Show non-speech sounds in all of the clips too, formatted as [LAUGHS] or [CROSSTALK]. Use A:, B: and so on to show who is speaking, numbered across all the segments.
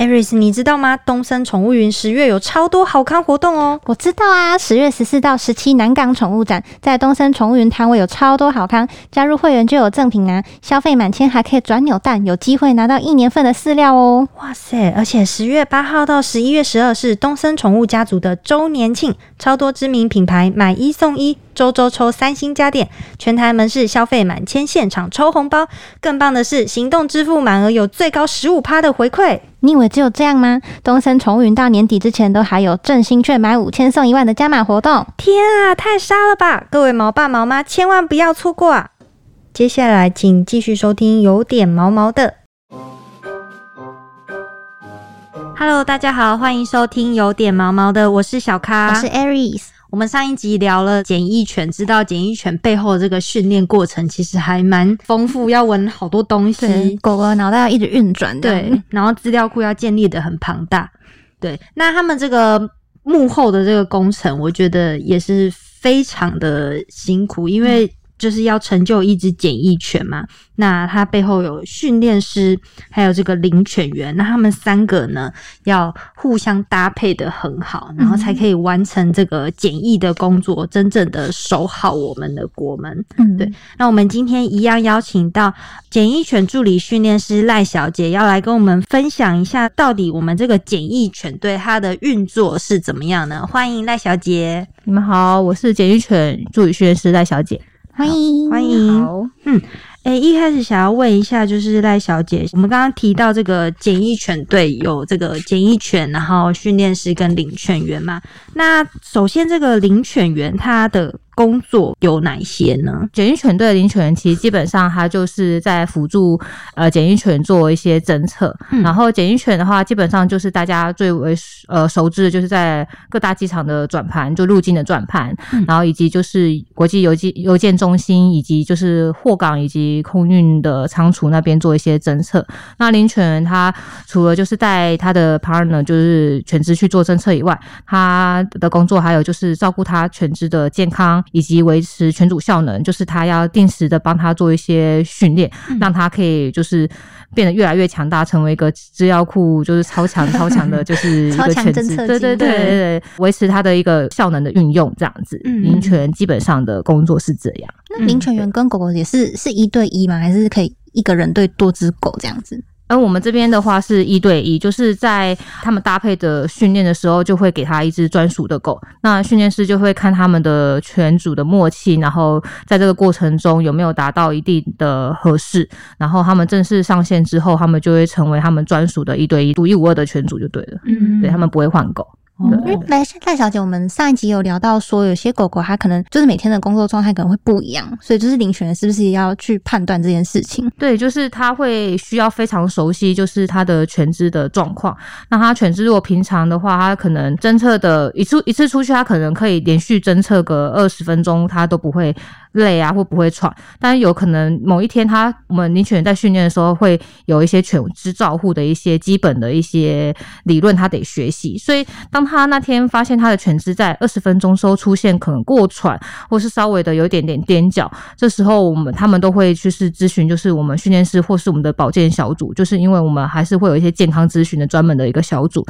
A: Aris，你知道吗？东森宠物云十月有超多好康活动哦！
B: 我知道啊，十月十四到十七南港宠物展，在东森宠物云摊位有超多好康，加入会员就有赠品啊，消费满千还可以转扭蛋，有机会拿到一年份的饲料哦！
A: 哇塞！而且十月八号到十一月十二是东森宠物家族的周年庆，超多知名品牌买一送一。周周抽三星家电，全台门市消费满千现场抽红包，更棒的是行动支付满额有最高十五趴的回馈。
B: 你以为只有这样吗？东森宠物云到年底之前都还有振兴券买五千送一万的加码活动！
A: 天啊，太杀了吧！各位毛爸毛妈千万不要错过啊！接下来请继续收听有点毛毛的。Hello，大家好，欢迎收听有点毛毛的，我是小咖，
B: 我是 Aries。
A: 我们上一集聊了简易犬，知道简易犬背后的这个训练过程其实还蛮丰富，要闻好多东西，
B: 狗狗脑袋要一直运转，
A: 对，然后资料库要建立的很庞大，对。那他们这个幕后的这个工程，我觉得也是非常的辛苦，因为就是要成就一只检疫犬嘛。那它背后有训练师，还有这个领犬员，那他们三个呢要互相搭配的很好，然后才可以完成这个检疫的工作，真正的守好我们的国门。嗯，对。那我们今天一样邀请到检疫犬助理训练师赖小姐，要来跟我们分享一下，到底我们这个检疫犬对它的运作是怎么样呢？欢迎赖小姐。
C: 你们好，我是检疫犬助理训练师赖小姐。
B: 欢迎，
A: 欢迎。好，嗯。哎，一开始想要问一下，就是赖小姐，我们刚刚提到这个检疫犬队有这个检疫犬，然后训练师跟领犬员嘛。那首先，这个领犬员他的。工作有哪些呢？
C: 检疫犬队的领犬员其实基本上它就是在辅助呃检疫犬做一些侦测，然后检疫犬的话基本上就是大家最为呃熟知的就是在各大机场的转盘，就入境的转盘，然后以及就是国际邮寄邮件中心以及就是货港以及空运的仓储那边做一些侦测。那领犬员他除了就是带他的 partner 就是犬只去做侦测以外，他的工作还有就是照顾他犬只的健康。以及维持犬主效能，就是他要定时的帮他做一些训练，让他可以就是变得越来越强大，成为一个资料库就是超强超强的，就是 [LAUGHS] 一个犬只。对对对对对，维持他的一个效能的运用，这样子。领犬基本上的工作是这样。
B: 那领犬员跟狗狗也是是一对一吗？还是可以一个人对多只狗这样子？
C: 而我们这边的话是一对一，就是在他们搭配的训练的时候，就会给他一只专属的狗。那训练师就会看他们的犬主的默契，然后在这个过程中有没有达到一定的合适，然后他们正式上线之后，他们就会成为他们专属的一对一、独一无二的犬主就对了。嗯，对他们不会换狗。
B: 因为来赖小姐，我们上一集有聊到说，有些狗狗它可能就是每天的工作状态可能会不一样，所以就是领犬人是不是也要去判断这件事情？
C: 对，就是它会需要非常熟悉，就是它的犬只的状况。那它犬只如果平常的话，它可能侦测的一次一次出去，它可能可以连续侦测个二十分钟，它都不会。累啊，或不会喘，但是有可能某一天，他我们领犬在训练的时候，会有一些犬只照护的一些基本的一些理论，他得学习。所以，当他那天发现他的犬只在二十分钟时候出现可能过喘，或是稍微的有一点点踮脚，这时候我们他们都会去是咨询，就是我们训练师或是我们的保健小组，就是因为我们还是会有一些健康咨询的专门的一个小组，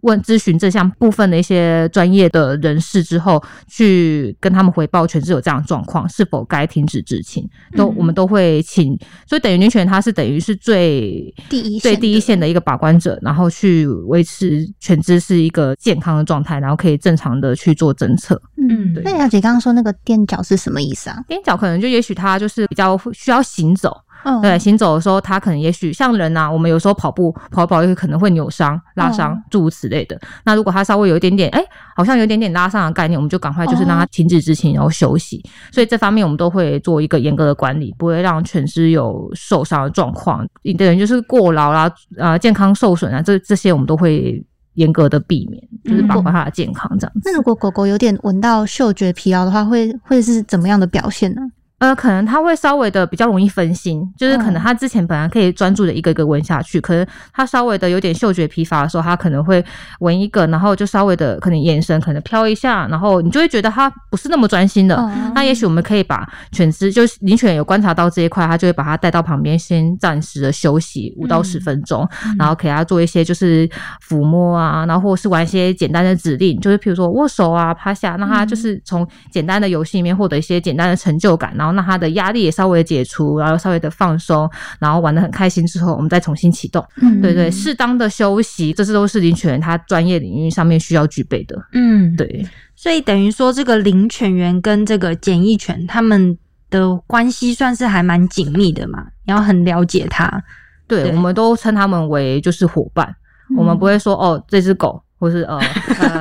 C: 问咨询这项部分的一些专业的人士之后，去跟他们回报犬只有这样的状况是。是否该停止执勤，都我们都会请，所以等于女犬它是等于是最
B: 第一
C: 最第一线的一个把关者，然后去维持犬只是一个健康的状态，然后可以正常的去做侦测。
B: 嗯，那小姐刚刚说那个踮脚是什么意思啊？
C: 踮脚可能就也许它就是比较需要行走。对，行走的时候，他可能也许像人呐，我们有时候跑步跑跑，有可能会扭伤、拉伤，诸如此类的。那如果他稍微有一点点，哎，好像有点点拉伤的概念，我们就赶快就是让他停止执勤，然后休息。所以这方面我们都会做一个严格的管理，不会让犬只有受伤的状况。等于就是过劳啦，啊，健康受损啊，这这些我们都会严格的避免，就是保护它的健康这样子。
B: 那如果狗狗有点闻到嗅觉疲劳的话，会会是怎么样的表现呢？
C: 呃，可能他会稍微的比较容易分心，就是可能他之前本来可以专注的一个一个闻下去，可能他稍微的有点嗅觉疲乏的时候，他可能会闻一个，然后就稍微的可能眼神可能飘一下，然后你就会觉得他不是那么专心的。
B: 哦
C: 那也许我们可以把犬只，就是领犬有观察到这一块，他就会把它带到旁边，先暂时的休息五到十分钟，然后给它做一些就是抚摸啊，然后或者是玩一些简单的指令，就是譬如说握手啊、趴下，让它就是从简单的游戏里面获得一些简单的成就感，然后让它的压力也稍微解除，然后稍微的放松，然后玩的很开心之后，我们再重新启动。
B: 嗯
C: 对对，适当的休息，这些都是领犬人他专业领域上面需要具备的。
A: 嗯，
C: 对。
A: 所以等于说，这个领犬员跟这个检疫犬他们的关系算是还蛮紧密的嘛，你要很了解它。
C: 对，
A: 对
C: 我们都称他们为就是伙伴，我们不会说哦这只狗，或是呃呃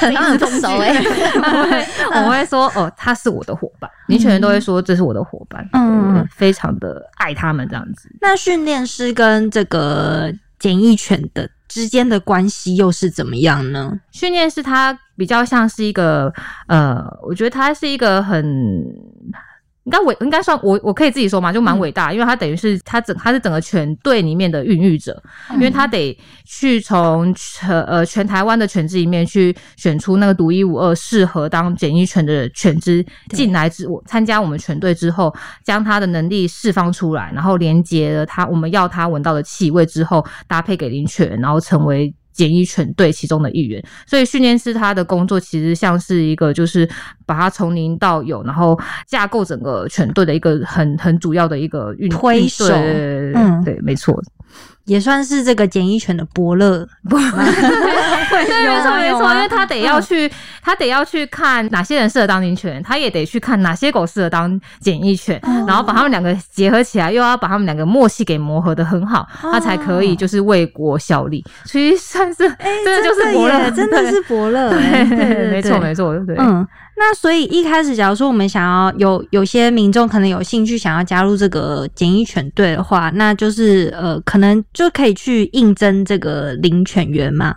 B: 很很丰收哎，
C: 我们会我会说哦他是我的伙伴，领犬人都会说这是我的伙伴，
A: 嗯
C: 对非常的爱他们这样子。
A: 那训练师跟这个检疫犬的之间的关系又是怎么样呢？
C: 训练师他比较像是一个呃，我觉得他是一个很。应该伟应该算我我可以自己说嘛，就蛮伟大，因为他等于是他整他是整个全队里面的孕育者，因为他得去从全呃全台湾的犬只里面去选出那个独一无二适合当检疫犬的犬只进来之我参加我们全队之后，将他的能力释放出来，然后连接了他我们要他闻到的气味之后，搭配给领犬，然后成为。检疫犬队其中的一员，所以训练师他的工作其实像是一个，就是把它从零到有，然后架构整个犬队的一个很很主要的一个运
A: 推手。
C: 对对对对
A: 嗯。
C: 对，没错，
A: 也算是这个简易犬的伯乐。[LAUGHS] [LAUGHS]
C: 对，没错没错，因为他得要去，他得要去看哪些人适合当警犬，他也得去看哪些狗适合当简易犬，然后把他们两个结合起来，又要把他们两个默契给磨合的很好，他才可以就是为国效力，所以算是真的就是伯乐，
A: 真的是伯乐。[LAUGHS]
C: 对，没错没错，对，
A: 嗯，那所以一开始，假如说我们想要有有些民众可能有兴趣想要加入这个检疫犬队的话，那就是呃，可能就可以去应征这个领犬员嘛。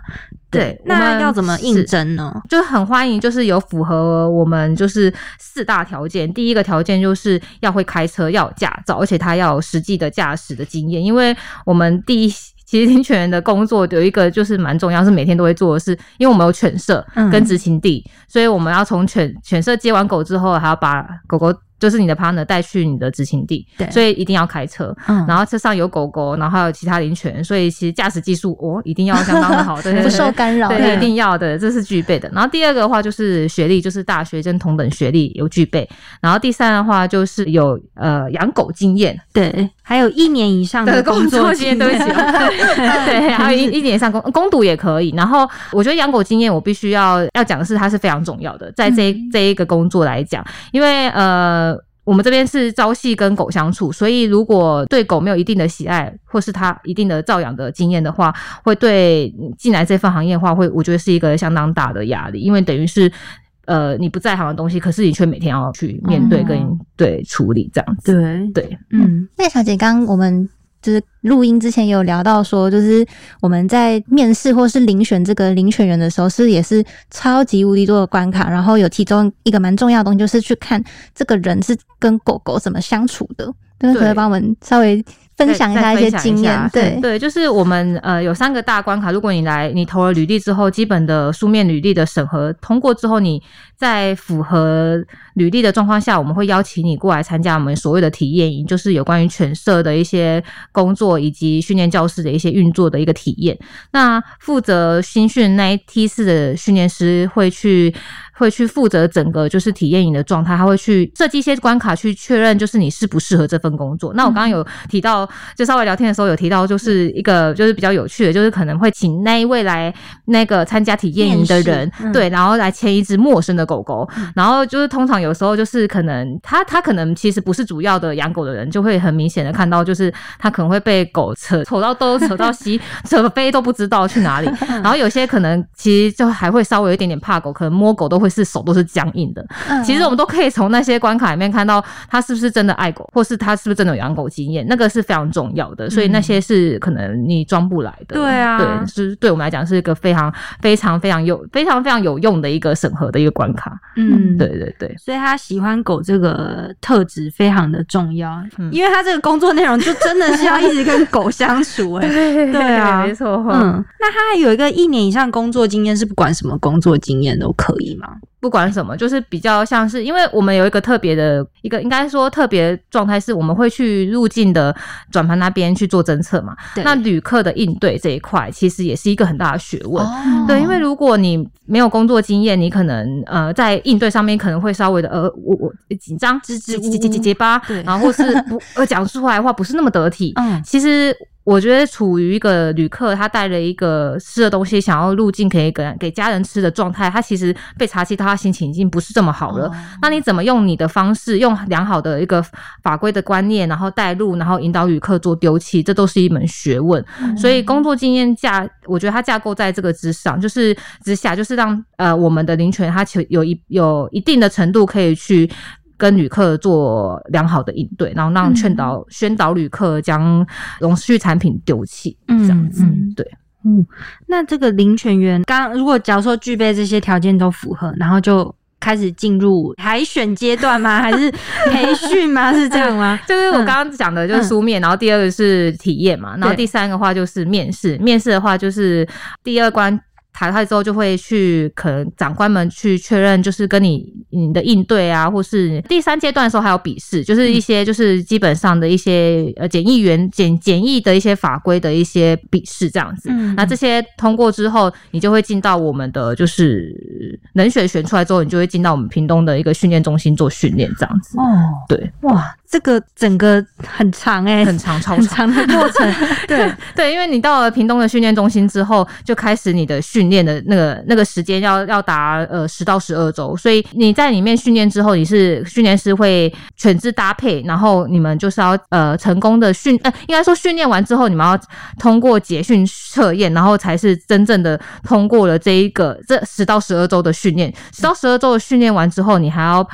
C: 对
A: 那要怎么应征呢？
C: 就是很欢迎，就是有符合我们就是四大条件。第一个条件就是要会开车，要有驾照，而且他要有实际的驾驶的经验。因为我们第一，其实听犬人的工作有一个就是蛮重要，是每天都会做的事，因为我们有犬舍
A: 嗯
C: 跟执勤地，所以我们要从犬犬舍接完狗之后，还要把狗狗。就是你的 partner 带去你的执勤地，
A: 对
C: 所以一定要开车。
A: 嗯
C: 然后车上有狗狗，然后还有其他灵犬，所以其实驾驶技术哦一定要相当的好，[LAUGHS] 对
B: 不受干扰。
C: 对，一定要的，这是具备的。然后第二个的话就是学历，就是大学生同等学历有具备。然后第三的话就是有呃养狗经验，
A: 对，还有一年以上的工作
C: 经验，
A: 经
C: 对，[LAUGHS] 对，还有一一年以上工攻读也可以。然后我觉得养狗经验，我必须要要讲的是，它是非常重要的，在这一、这一个工作来讲，因为呃。我们这边是朝夕跟狗相处，所以如果对狗没有一定的喜爱，或是它一定的照养的经验的话，会对进来这份行业的话，会我觉得是一个相当大的压力，因为等于是呃你不在行的东西，可是你却每天要去面对跟、对处理这样子。
A: 对，
C: 对，
A: 嗯，
B: 那小姐，刚刚我们就是录音之前也有聊到说，就是我们在面试或是遴选这个遴选员的时候，是也是超级无敌多的关卡，然后有其中一个蛮重要的东西，就是去看这个人是跟狗狗怎么相处的。就是可以帮我们稍微分享一下
C: 再
B: 一些经验，对，
C: 对，就是我们呃有三个大关卡，如果你来你投了履历之后，基本的书面履历的审核通过之后，你在符合履历的状况下，我们会邀请你过来参加我们所谓的体验营，就是有关于犬舍的一些工作以及训练教室的一些运作的一个体验。那负责新训那一梯次的训练师会去。会去负责整个就是体验营的状态，他会去设计一些关卡去确认，就是你适不适合这份工作。那我刚刚有提到，就稍微聊天的时候有提到，就是一个就是比较有趣的，就是可能会请那一位来那个参加体验营的人对，然后来牵一只陌生的狗狗，然后就是通常有时候就是可能他他可能其实不是主要的养狗的人，就会很明显的看到，就是他可能会被狗扯扯到东扯到西，[LAUGHS] 扯飞都不知道去哪里。然后有些可能其实就还会稍微有一点点怕狗，可能摸狗都会是手都是僵硬的。
B: 嗯
C: 其实我们都可以从那些关卡里面看到他是不是真的爱狗，或是他是不是真的有养狗经验，那个是非常重要的。所以那些是可能你装不来的。
A: 对啊
C: 对，是对我们来讲是一个非常非常非常有非常非常有用的一个审核的一个关卡。
A: 嗯，
C: 对对对。
A: 所以他喜欢狗这个特质非常的重要，
C: 嗯
A: 因为他这个工作内容就真的是要一直跟狗相处、哎，[LAUGHS] 对啊
C: 没错。
A: 嗯，那他还有一个一年以上工作经验，是不管什么工作经验都可以吗？
C: 不管什么，就是比较像是，因为我们有一个特别的一个，应该说特别状态是，我们会去入境的转盘那边去做侦测嘛。
A: 对
C: 那旅客的应对这一块，其实也是一个很大的学问。
A: 哦
C: 对，因为如果你没有工作经验，你可能呃在应对上面可能会稍微的呃我我紧张、
A: 支支吾吾
C: 结结结结巴，
A: 对
C: 然后或是不 [LAUGHS] 呃讲出来的话不是那么得体。
A: 嗯
C: 其实我觉得处于一个旅客他带了一个吃的东西想要入境可以给给家人吃的状态，他其实被查缉到，他心情已经不是这么好了。
A: 哦
C: 那你怎么用你的方式，用良好的一个法规的观念，然后带路，然后引导旅客做丢弃，这都是一门学问。所以工作经验架，我觉得它架构在这个之上，就是之下，就是让呃我们的林权它其有一有一定的程度可以去。跟旅客做良好的应对，然后让劝导、宣导旅客将永续产品丢弃，这样子。
A: 嗯嗯
C: 对，
A: 嗯，那这个林泉员刚如果假如说具备这些条件都符合，然后就开始进入海选阶段吗？还是培训吗？是这样吗？[LAUGHS]
C: 就是我刚刚讲的，就是书面，然后第二个是体验嘛，然后第三个话就是面试。面试的话就是第二关淘汰之后，就会去可能长官们去确认，就是跟你你的应对啊，或是第三阶段的时候还有笔试，就是一些就是基本上的一些呃检疫员检检疫的一些法规的一些笔试这样子。
A: 嗯
C: 那这些通过之后，你就会进到我们的就是能选选出来之后，你就会进到我们屏东的一个训练中心做训练这样子。
A: 哦，
C: 对，
A: 哇，这个整个很长哎、
C: 很长超
A: 很
C: 长。
A: 的过程，[LAUGHS] 对，
C: 对，因为你到了屏东的训练中心之后，就开始你的训练的那个那个时间要要达呃十到十二周，所以你在里面训练之后，你是训练师会犬只搭配，然后你们就是要呃成功的训呃应该说训练完之后，你们要通过结训测验，然后才是真正的通过了这一个这十到十二周的训练。十到十二周的训练完之后，你还要。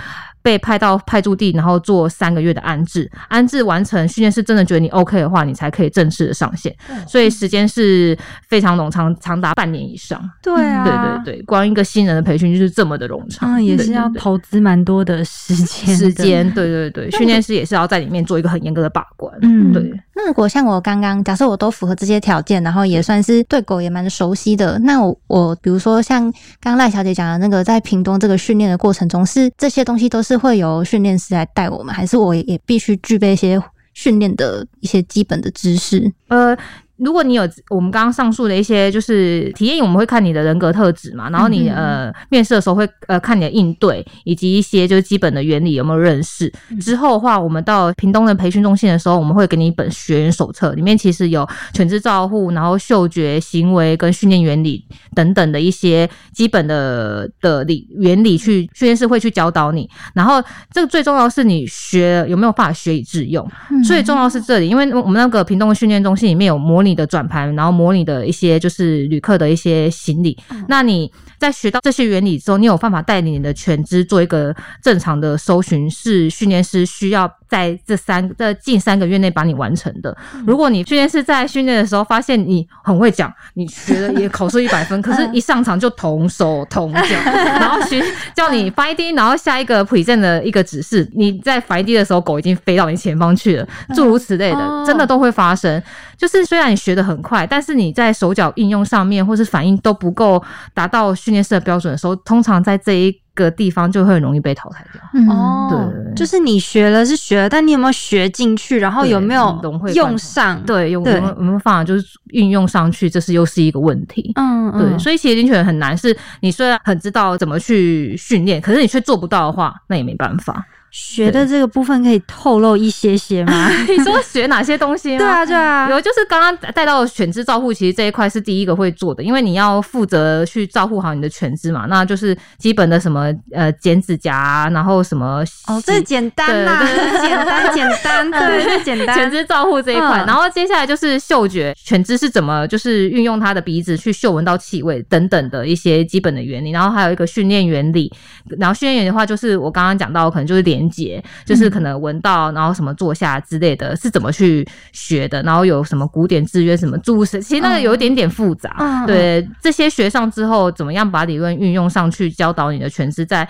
C: 被派到派驻地，然后做三个月的安置，安置完成，训练师真的觉得你 OK 的话，你才可以正式的上线。所以时间是非常冗长，长达半年以上。
A: 对啊，
C: 对对对，光一个新人的培训就是这么的冗长，
A: 嗯，也是要投资蛮多的时间的，
C: 时间。对对对，训练师也是要在里面做一个很严格的把关。
A: 嗯
C: 对。
B: 那如果像我刚刚假设我都符合这些条件，然后也算是对狗也蛮熟悉的，那我我比如说像刚赖小姐讲的那个，在屏东这个训练的过程中，是这些东西都是会由训练师来带我们，还是我也必须具备一些训练的一些基本的知识？
C: 呃，如果你有我们刚刚上述的一些就是体验，我们会看你的人格特质嘛，然后你、呃面试的时候会呃看你的应对以及一些就是基本的原理有没有认识。
A: 嗯
C: 之后的话，我们到屏东的培训中心的时候，我们会给你一本学员手册，里面其实有犬只照护，然后嗅觉、行为跟训练原理等等的一些基本的的理原理去训练师会去教导你。然后这个最重要是你学有没有办法学以致用。最重要是这里，因为我们那个屏东的训练中心里面有模拟的转盘，然后模拟的一些就是旅客的一些行李。那你在学到这些原理之后，你有办法带领你的犬只做一个正常的搜寻，是训练师需要在这三这近三个月内把你完成的。如果你训练师在训练的时候发现你很会讲，你学的也口试一百分，[LAUGHS] 可是一上场就同手同脚，[LAUGHS] 然后学叫你 finding，然后下一个 present 的一个指示，你在 finding 的时候，狗已经飞到你前方去了，诸如此类的，
A: 哦
C: 真的都会发生。就是虽然你学的很快，但是你在手脚应用上面或是反应都不够达到训练师的标准的时候，通常在这一个地方就会很容易被淘汰掉。
B: 嗯，
A: 哦，
C: 对
A: 就是你学了是学了，但你有没有学进去？然后有没有
C: 融会
A: 用上？，
C: 对，用
A: 对
C: 有没有有没有办法就是运用上去，这是又是一个问题。
A: 嗯，
C: 对，
A: 嗯
C: 所以其实领犬很难，是你虽然很知道怎么去训练，可是你却做不到的话，那也没办法。
A: 学的这个部分可以透露一些些吗？[LAUGHS]
C: 你说学哪些东西吗？
A: 对啊，对啊，
C: 有就是刚刚带到的犬只照护，其实这一块是第一个会做的，因为你要负责去照顾好你的犬只嘛，那就是基本的什么呃剪指甲啊，然后什么
A: 哦，
C: 洗
A: 这简单啦，
C: 对
A: 简单简单，[LAUGHS] 对，这简单犬。
C: 只照护这一块，
A: 嗯
C: 然后接下来就是嗅觉，犬只是怎么就是运用它的鼻子去嗅闻到气味等等的一些基本的原理，然后还有一个训练原理，然后训练原理的话，就是我刚刚讲到，可能就是连接，就是可能闻到，然后什么坐下之类的，是怎么去学的，然后有什么古典制约，什么注释，其实那个有一点点复杂，
A: 嗯
C: 对这些学上之后，怎么样把理论运用上去，教导你的犬只在。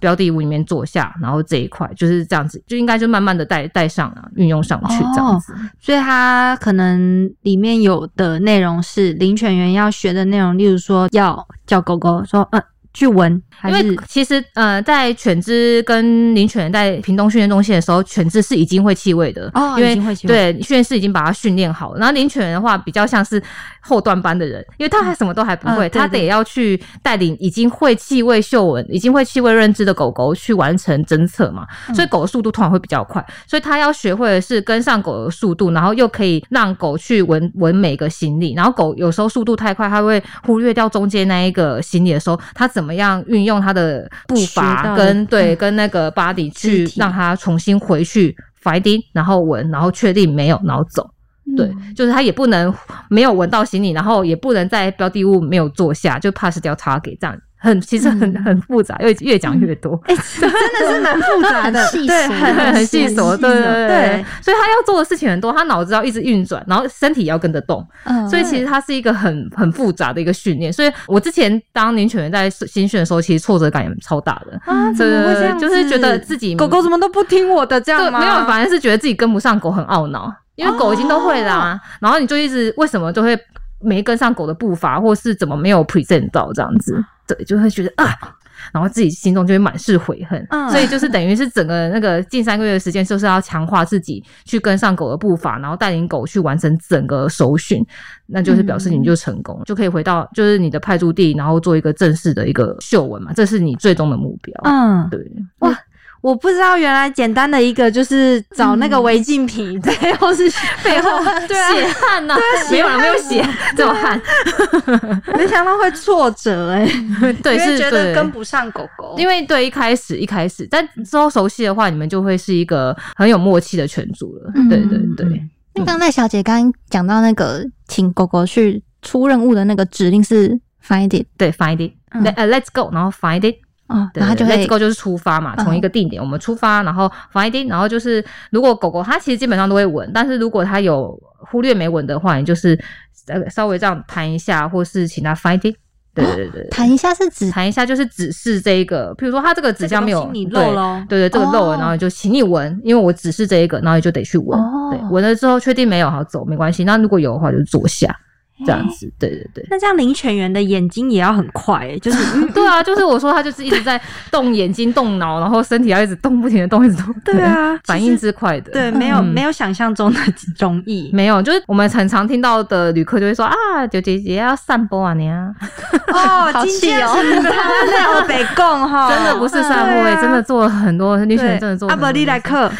C: 标的物里面坐下，然后这一块就是这样子，就应该就慢慢的带带上啊，运用上去这样子。
A: 所以它可能里面有的内容是领犬员要学的内容，例如说要叫狗狗说，呃，去闻，
C: 因为其实呃，在犬只跟领犬在屏东训练中心的时候，犬只是已经会气味的
A: 哦
C: 因为
A: 已经会气味
C: 对训练师已经把它训练好了。然后领犬的话，比较像是后段班的人，因为他还什么都还不会，他得要去带领已经会气味嗅闻、已经会气味认知的狗狗去完成侦测嘛，
A: 嗯。
C: 所以狗的速度通常会比较快，所以他要学会的是跟上狗的速度，然后又可以让狗去闻闻每个行李，然后狗有时候速度太快，它会忽略掉中间那一个行李的时候，它怎么样运用它的步伐跟对跟那个 body 去让它重新回去 finding，然后闻，然后确定没有，然后走。对，就是他也不能没有闻到行李，然后也不能在标的物没有坐下，就 pass 掉 target 这样。很其实很、很复杂，越越讲越多。
A: 哎、真的是蛮复杂的，[LAUGHS] 对，
B: 琐
A: 很
C: 很细琐，对对对
A: 对，
C: 所以他要做的事情很多，他脑子要一直运转，然后身体也要跟着动，
B: 嗯
C: 所以其实它是一个很很复杂的一个训练。所以我之前当领犬员在新训的时候，其实挫折感也超大的。
A: 啊，怎么会这样？
C: 就是觉得自己
A: 狗狗怎么都不听我的，这样吗？
C: 没有，反而是觉得自己跟不上狗，很懊恼，因为狗已经都会啦、然后你就一直为什么就会没跟上狗的步伐，或是怎么没有 present 到这样子，对，就会觉得啊。然后自己心中就会满是悔恨，
A: 嗯
C: 所以就是等于是整个那个近三个月的时间，就是要强化自己去跟上狗的步伐，然后带领狗去完成整个首训，那就是表示你就成功，就可以回到就是你的派驻地，然后做一个正式的一个秀文嘛，这是你最终的目标。
A: 嗯，
C: 对，
A: 哇。我不知道，原来简单的一个就是找那个违禁品，[LAUGHS] 背后是背后，对啊，
C: 血汗呐、没有啦，没有血，[LAUGHS] 只有汗。[LAUGHS]
A: 没想到会挫折哎、
C: 对，
A: 因为
C: 是对
A: 觉得跟不上狗狗，
C: 因为对一开始一开始，但之后熟悉的话，你们就会是一个很有默契的犬主了。
B: 嗯
C: 对对对，
B: 那刚才小姐刚刚讲到那个请狗狗去出任务的那个指令是 find it
C: 对，find it，
A: 嗯
C: ，let's go，然后 find it，
B: 哦，
C: 对
B: 然后它就
C: let's go 就是出发嘛，
B: 嗯
C: 从一个定点我们出发，然后 finding，然后就是如果狗狗它其实基本上都会闻，但是如果它有忽略没闻的话，你就是呃稍微这样弹一下，或是请它 finding 对对对，
B: 弹一下是指
C: 弹一下就是指示这一个，譬如说它这个指向没有对
A: 漏咯
C: 对对，这个漏了，
B: 哦。
C: 然后就请你闻，因为我指示这一个，然后你就得去闻，
B: 哦。
C: 对，闻了之后确定没有，好走没关系。那如果有的话，就坐下，这样子，对对对。
A: 那这样林犬员的眼睛也要很快、欸，就是 [LAUGHS] 嗯
C: 对啊，就是我说他就是一直在动眼睛、动脑，然后身体要一直动，不停的动，一直动。
A: 对啊
C: 反应之快的。
A: 对，没有、
C: 嗯
A: 没有想象中的 [LAUGHS] 容易。
C: 没有，就是我们很常听到的旅客就会说啊，九姐姐要散播啊，你啊，[LAUGHS]
A: 哦，
B: 好气哦
A: 是他的北贡哈，
C: 真的不是散步
A: 对啊
C: 诶，真的做了很多女犬
A: 对，
C: 真的做了
A: 阿伯利来克，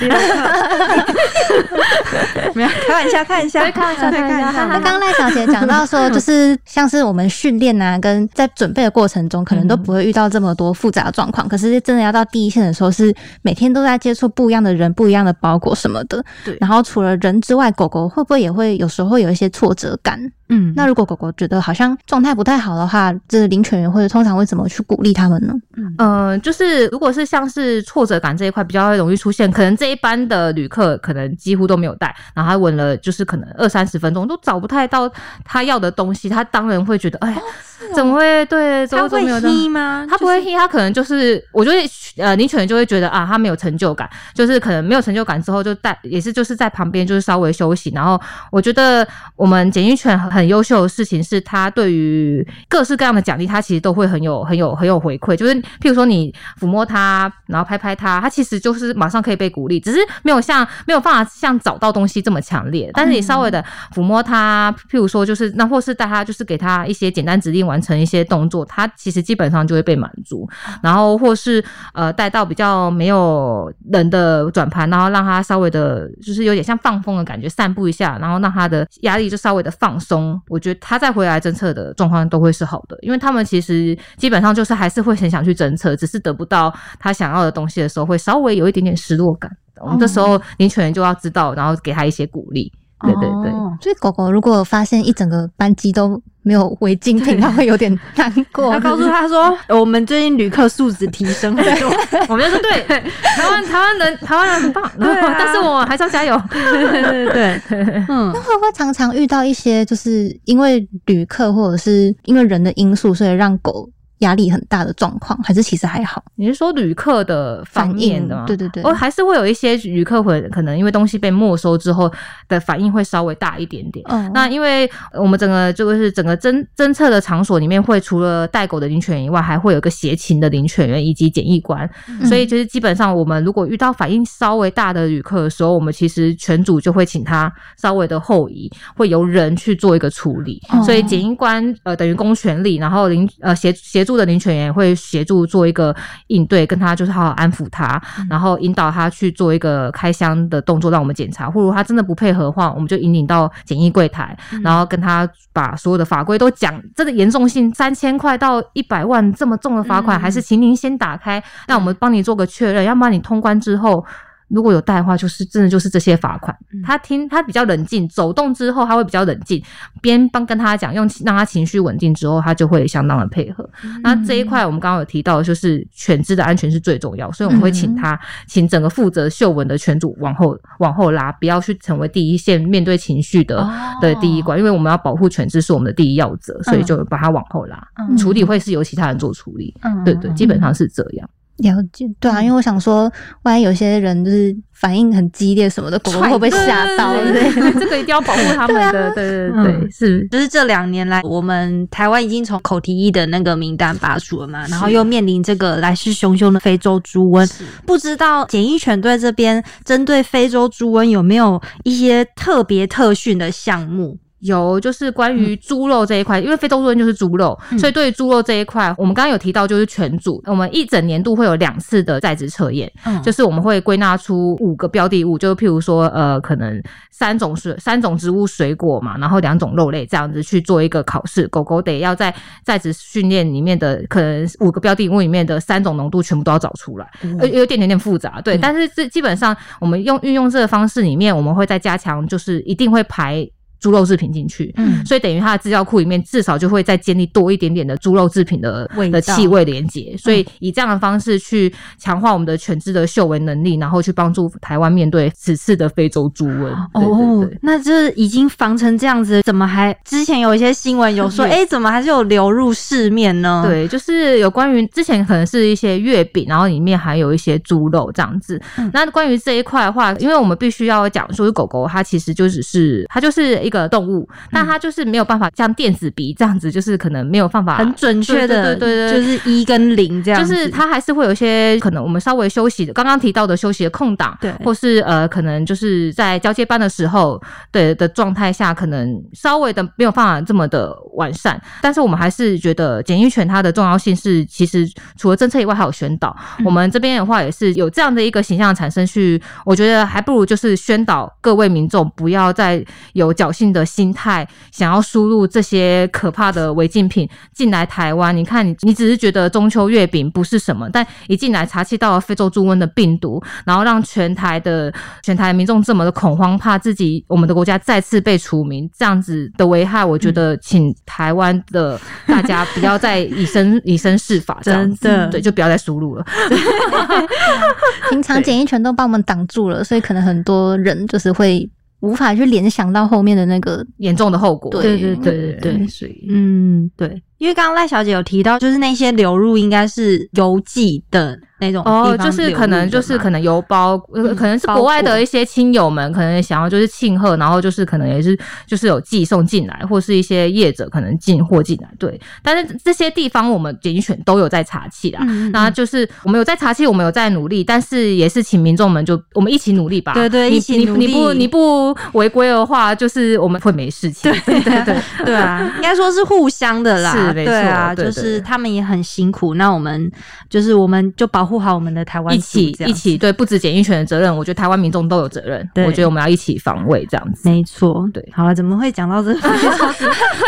A: 没有开玩笑，开玩笑，
C: 开玩笑
A: 对
C: 开玩笑
B: 那刚刚赖小姐讲到说，就是像是我们训练啊，跟在准备的过程中，可能都不会遇到这么多复杂的状况。可是真的要到第一线的时候，是每天都在接触不一样的人、不一样的包裹什么的。
A: 对
B: 然后除了人之外，狗狗会不会也会有时候会有一些挫折感？
A: 嗯，
B: 那如果狗狗觉得好像状态不太好的话，这领犬员会通常会怎么去鼓励他们呢？
C: 嗯，就是如果是像是挫折感这一块比较容易出现，可能这一班的旅客可能几乎都没有带，然后他闻了就是可能二三十分钟都找不太到他要的东西，他当然会觉得，哎呀，怎么会对，怎
A: 他会
C: 么都没有
A: 吗？
C: 他不会踢，他可能就是，我觉得呃，你犬人就会觉得啊，他没有成就感，就是可能没有成就感之后，就带也是就是在旁边就是稍微休息。然后我觉得我们检疫犬很很优秀的事情是，它对于各式各样的奖励，它其实都会很有很有很有回馈。就是譬如说你抚摸它，然后拍拍它，它其实就是马上可以被鼓励，只是没有像没有办法像找到东西这么强烈。但是你稍微的抚摸它，譬如说就是那或是带它，就是给它一些简单指令完成。成一些动作，它其实基本上就会被满足。然后或是呃带到比较没有人的转盘，然后让它稍微的，就是有点像放风的感觉，散步一下，然后让它的压力就稍微的放松。我觉得它再回来侦测的状况都会是好的，因为他们其实基本上就是还是会很想去侦测，只是得不到他想要的东西的时候，会稍微有一点点失落感。我们这时候领犬人就要知道，然后给他一些鼓励。对对对，
A: 哦
B: 所以狗狗如果发现一整个班机都没有违禁品，它会有点难过。
A: 他告诉他说，[LAUGHS] 我们最近旅客素质提升。很多。[LAUGHS]
C: 我们就说对，台湾台湾人台湾人很棒，
A: 对啊。
C: 但是我还是要加油。[LAUGHS]
A: 对对。对，嗯。
B: 那会不会常常遇到一些，就是因为旅客或者是因为人的因素，所以让狗压力很大的状况？还是其实还好？
C: 你是说旅客的
B: 反应
C: 的吗？
B: 对对对
C: 哦，还是会有一些旅客会可能因为东西被没收之后的反应会稍微大一点点。
B: 嗯
C: 那因为我们整个就是整个侦侦测的场所里面，会除了带狗的领犬员以外，还会有一个协勤的领犬员以及检疫官。
B: 嗯
C: 所以就是基本上，我们如果遇到反应稍微大的旅客的时候，我们其实全组就会请他稍微的后移，会由人去做一个处理。
B: 哦
C: 所以检疫官呃等于公权力，然后领呃协协助的领犬员会协助做一个应对，跟他就是好好安抚他，然后引导他去做一个开箱的动作，让我们检查。或如果他真的不配合的话，我们就引领到检疫柜台，然后跟他把所有的法规都讲，这个严重性三千块到一百万这么重的罚款，
A: 嗯
C: 还是请您先打开，让我们帮你做个确认，要不然你通关之后。如果有带的话，就是真的就是这些罚款。他听他比较冷静，走动之后他会比较冷静，边帮跟他讲，用让他情绪稳定之后，他就会相当的配合。那这一块我们刚刚有提到，就是犬只的安全是最重要，所以我们会请他，请整个负责嗅闻的犬主往后往后拉，不要去成为第一线面对情绪的、
A: 哦
C: 的第一关，因为我们要保护犬只是我们的第一要则，所以就把它往后拉，
A: 嗯
C: 处理会是由其他人做处理。
A: 嗯
C: 对对，基本上是这样。
B: 了解，对啊，因为我想说，万一有些人就是反应很激烈什么的，狗狗会不会吓到？
C: 对这个一定要保护他们的。对对对，
A: 嗯。
C: 是
A: 就是这两年来，我们台湾已经从口蹄疫的那个名单拔除了嘛，然后又面临这个来势汹汹的非洲猪瘟，不知道检疫犬队这边针对非洲猪瘟有没有一些特别特训的项目？
C: 有，就是关于猪肉这一块，因为非洲猪瘟就是猪肉，
A: 嗯。
C: 所以对于猪肉这一块，我们刚刚有提到就是全组，我们一整年度会有两次的在职测验，
A: 嗯。
C: 就是我们会归纳出五个标的物，就譬如说呃，可能三种水三种植物水果嘛，然后两种肉类这样子去做一个考试，狗狗得要在在职训练里面的可能五个标的物里面的三种浓度全部都要找出来，有有点点点复杂，对，
A: 嗯。
C: 但是这基本上我们用运用这个方式里面，我们会再加强，就是一定会排。猪肉制品进去，
A: 嗯
C: 所以等于它的资料库里面至少就会再建立多一点点的猪肉制品的
A: 味
C: 的气味连接，所以以这样的方式去强化我们的犬只的嗅闻能力，然后去帮助台湾面对此次的非洲猪瘟。
A: 哦
C: 对，
A: 那这已经防成这样子，怎么还之前有一些新闻有说，
C: 对 [LAUGHS]
A: 哎、怎么还是有流入市面呢？，
C: 对，就是有关于之前可能是一些月饼，然后里面还有一些猪肉这样子。
A: 嗯
C: 那关于这一块的话，因为我们必须要讲说，狗狗它其实就只是它就是一个动物，但它就是没有办法像电子鼻这样子，就是可能没有办法
A: 很准确的，
C: 对对
A: 就是一跟零这样，
C: 就是它还是会有一些可能我们稍微休息的，刚刚提到的休息的空档，
A: 对。
C: 或是呃可能就是在交接班的时候对的状态下，可能稍微的没有办法这么的完善，但是我们还是觉得检疫犬它的重要性是，其实除了政策以外，还有宣导。
A: 嗯。
C: 我们这边的话也是有这样的一个形象产生去，我觉得还不如就是宣导各位民众不要再有侥幸的心态，想要输入这些可怕的违禁品进来台湾。你看你，你只是觉得中秋月饼不是什么，但一进来查气到了非洲猪瘟的病毒，然后让全台的全台的民众这么的恐慌，怕自己我们的国家再次被除名，这样子的危害，我觉得请台湾的大家不要再以身以身试法，这样子
A: 真的
C: 对，就不要再输入了。[LAUGHS]
B: 平常检疫权都帮我们挡住了，所以可能很多人就是会无法去联想到后面的那个
C: 严重的后果。
B: 对
A: 对对对对对。
C: 所以
A: 嗯，对，因为刚刚赖小姐有提到，就是那些流入应该是邮寄的那种
C: 哦，就是可能就是可
A: 能
C: 能邮包，可能是国外的一些亲友们，可能想要就是庆贺，然后就是可能也是就是有寄送进来，或是一些业者可能进货进来，对。但是这些地方我们检疫犬都有在查气啦，
A: 嗯嗯
C: 那就是我们有在查气，我们有在努力，但是也是请民众们就我们一起努力吧。
A: 对对
C: 你
A: 一起努
C: 你你不你不违规的话，就是我们会没事情。对对对。[LAUGHS]
A: 对啊，应该说是互相的啦。[LAUGHS] 对啊，就是他们也很辛苦。那我们就是我们就保护好我们的台湾
C: 一起一起对，不止检疫权的责任，我觉得台湾民众都有责任。
A: 对
C: 我觉得我们要一起防卫这样子。
A: 没错，
C: 对
A: 好了，怎么会讲到这 [LAUGHS] 那？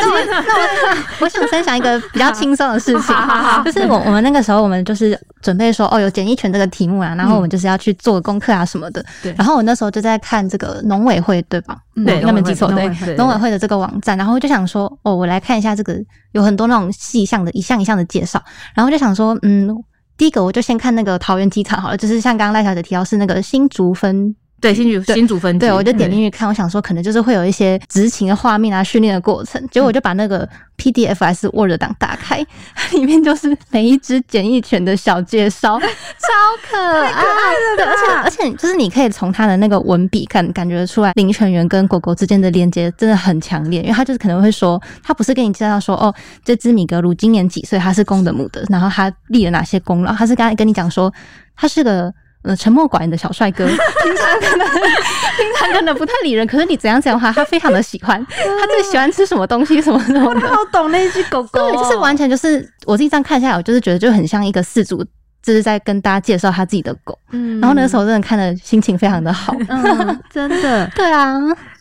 B: 我我想分享一个比较轻松的事情 [LAUGHS] 就是我我们那个时候我们就是准备说哦有检疫权这个题目啊，然后我们就是要去做功课啊什么的。
A: 对
B: 然后我那时候就在看这个农委会对吧？
A: 嗯
C: 对
B: 我没记错，对
A: 农委会
B: 的这个网站，然后就想说哦我来看一下这个有很多那种细项的一项一项的介绍，然后就想说嗯。第一个，我就先看那个桃园机场好了，就是像刚刚赖小姐提到是那个新竹分
C: 对，新竹新竹分局，
B: 对，我就点进去看，我想说可能就是会有一些执勤的画面啊、训练的过程。结果我就把那个 PDF 还是 Word 档打开，它 [LAUGHS] 里面就是每一只简易犬的小介绍，[LAUGHS] 超可爱的，而且而且就是你可以从它的那个文笔感感觉出来，领犬员跟狗狗之间的连接真的很强烈，因为它就是可能会说，它不是跟你介绍说哦，这只米格鲁今年几岁，它是公的母的，然后它立了哪些功劳，它是刚才跟你讲说，它是个。呃，沉默寡言的小帅哥，[LAUGHS] 平常可能平常可能不太理人，可是你怎样讲的话，他非常的喜欢。他最喜欢吃什么东西，什么什么的。
A: 好懂那只狗狗哦，
B: 对，就是完全就是我自己这样看下来，我就是觉得就很像一个饲主，就是在跟大家介绍他自己的狗。
A: 嗯
B: 然后那个时候真的看的心情非常的好。
A: 嗯，真的。[LAUGHS]
B: 对啊，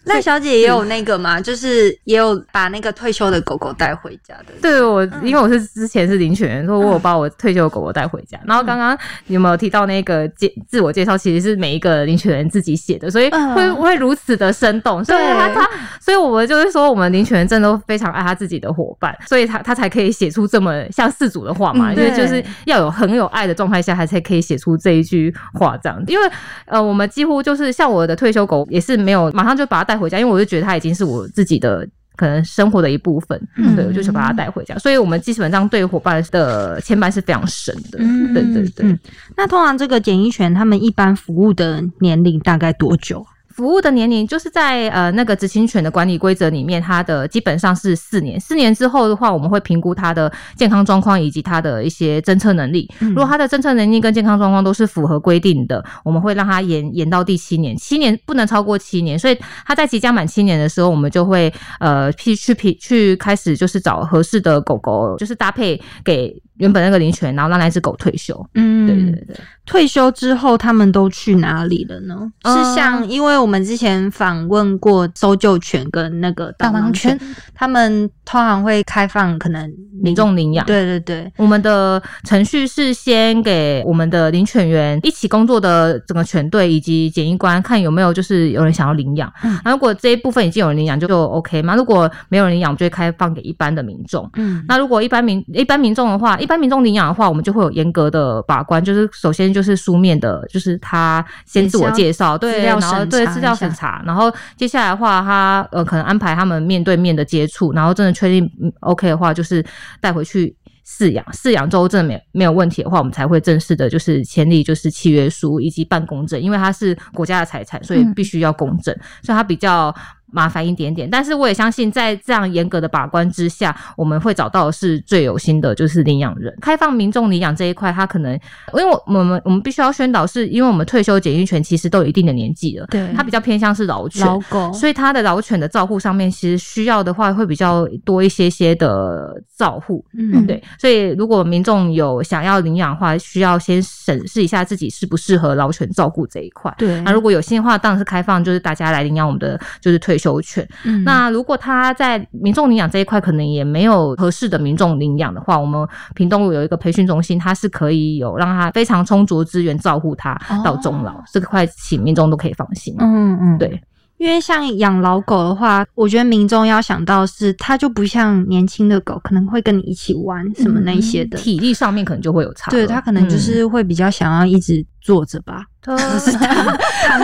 A: 赖小姐也有那个嘛，就是也有把那个退休的狗狗带回家的。
C: 对我，因为我是之前是领犬员，所以我有把我退休的狗狗带回家。然后刚刚有没有提到那个介自我介绍，其实是每一个领犬员自己写的，所以
B: 嗯
C: 会会如此的生动。所以他他，所以我们就是说，我们领犬员真的都非常爱他自己的伙伴，所以他他才可以写出这么像四组的话嘛。
B: 嗯
C: 因为就是要有很有爱的状态下，他才可以写出这一句话这样。因为呃，我们几乎就是像我的退休狗，也是没有马上就把它带回家，因为我就觉得它已经是我自己的。可能生活的一部分，
A: 嗯
C: 对，我就想把它带回家，所以我们基本上对伙伴的牵绊是非常深的，
A: 嗯
C: 对对对。
A: 嗯那通常这个检疫犬他们一般服务的年龄大概多久？
C: 服务的年龄就是在呃那个执行犬的管理规则里面，它的基本上是四年。四年之后的话，我们会评估它的健康状况以及它的一些侦测能力。
A: 嗯
C: 如果它的侦测能力跟健康状况都是符合规定的，我们会让它延延到第七年，七年不能超过七年。所以它在即将满七年的时候，我们就会呃去去去去开始就是找合适的狗狗，就是搭配给原本那个领犬，然后让那只狗退休。
A: 嗯
C: 对对对。
A: 退休之后他们都去哪里了呢？
C: 嗯
A: 是像因为我们之前访问过搜救犬跟那个导
B: 导盲
A: 盲犬
B: 犬，
A: 他们通常会开放可能
C: 民众领养，
A: 对对对，
C: 我们的程序是先给我们的领犬员一起工作的整个犬队以及检疫官看有没有就是有人想要领养。
A: 嗯
C: 那如果这一部分已经有人领养就就 OK 嘛？如果没有人领养，就会开放给一般的民众。
A: 嗯
C: 那如果一般民一般民众的话，一般民众领养的话，我们就会有严格的把关，就是首先就是书面的，就是他先自我介绍，对，然后对资料审查，然后接下来的话，他呃可能安排他们面对面的接触，然后真的确定嗯 OK 的话，就是带回去。饲养饲养之后真的没没有问题的话，我们才会正式的，就是签立就是契约书以及办公证，因为它是国家的财产，所以
B: 嗯
C: 必须要公证，所以它比较麻烦一点点。但是我也相信，在这样严格的把关之下，我们会找到的是最有心的，就是领养人。开放民众领养这一块，他可能因为我我们我们必须要宣导，是因为我们退休检疫犬其实都有一定的年纪了，
A: 对
C: 它比较偏向是老犬，
A: 老狗，
C: 所以它的老犬的照护上面，其实需要的话会比较多一些些的照护。
A: 嗯
C: 对，所以如果民众有想要领养的话，需要先审视一下自己适不适合老犬照顾这一块。
A: 对，
C: 那如果有心的话，当然是开放，就是大家来领养我们的就是退休犬。
A: 嗯
C: 那如果他在民众领养这一块可能也没有合适的民众领养的话，我们屏东路有一个培训中心，它是可以有让他非常充足的资源照顾他到终老，这块请民众都可以放心。
A: 嗯嗯，
C: 对。
A: 因为像养老狗的话，我觉得民众要想到是，它就不像年轻的狗，可能会跟你一起玩什么那一些的。
C: 体力上面可能就会有差，
A: 对，它可能就
C: 嗯
A: 是会比较想要一直坐着吧，躺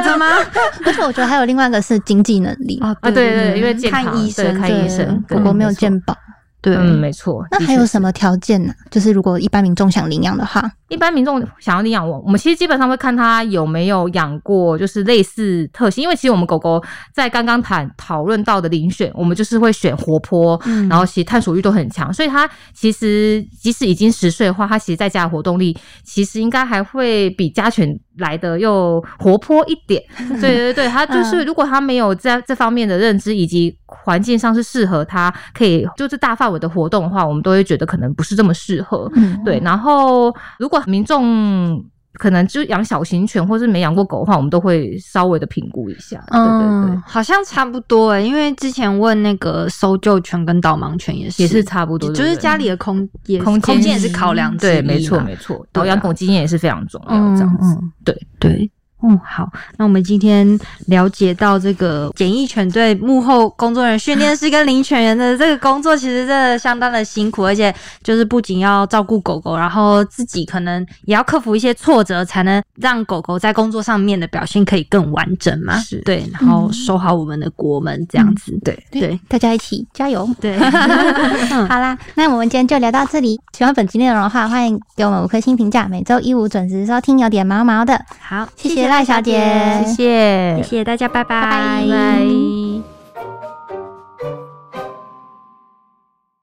A: 着吗？[LAUGHS]
B: 而且我觉得还有另外一个是经济能力，
A: 哦，
C: 啊，对对，因为健康
A: 看医生，
C: 对看医生，
B: 狗狗没有健保。
A: 对，
C: 嗯，没错。
B: 那还有什么条件呢？就是如果一般民众想领养的话，
C: 一般民众想要领养我，我们其实基本上会看他有没有养过，就是类似特性。因为其实我们狗狗在刚刚谈讨论到的遴选，我们就是会选活泼，
A: 嗯
C: 然后其实探索欲都很强，所以它其实即使已经十岁的话，它其实在家的活动力其实应该还会比家犬来的又活泼一点。对对对，它就是 [LAUGHS] 如果它没有在这方面的认知以及环境上是适合它可以就是大范围的活动的话，我们都会觉得可能不是这么适合。
B: 嗯，
C: 对，然后如果民众可能就养小型犬或是没养过狗的话，我们都会稍微的评估一下。对对对。
A: 嗯，，好像差不多诶，因为之前问那个搜救犬跟导盲犬也是，
C: 也是差不多，
A: 就是家里的空也
C: 空间
A: 空间也是考量之
C: 对，
A: 一
C: 没错
A: 嘛
C: 没错，导养狗经验也是非常重要，
A: 嗯
C: 这样子。
A: 嗯。
C: 对。
A: 对。嗯，好，那我们今天了解到这个检疫犬队幕后工作人员、训练师跟领犬员的这个工作，其实真的相当的辛苦，而且就是不仅要照顾狗狗，然后自己可能也要克服一些挫折，才能让狗狗在工作上面的表现可以更完整嘛。
C: 是
A: 对，然后守好我们的国门，这样子。
C: 对
A: 对
B: 大家一起加油！
A: 对 [LAUGHS] [LAUGHS]
B: 好啦，那我们今天就聊到这里。喜欢本期内容的话，欢迎给我们五颗星评价。每周一五准时收听，有点毛毛的。
A: 好，
B: 谢谢赖小姐，
C: 谢谢，
A: 谢谢大家，
B: 拜拜，
C: 拜拜。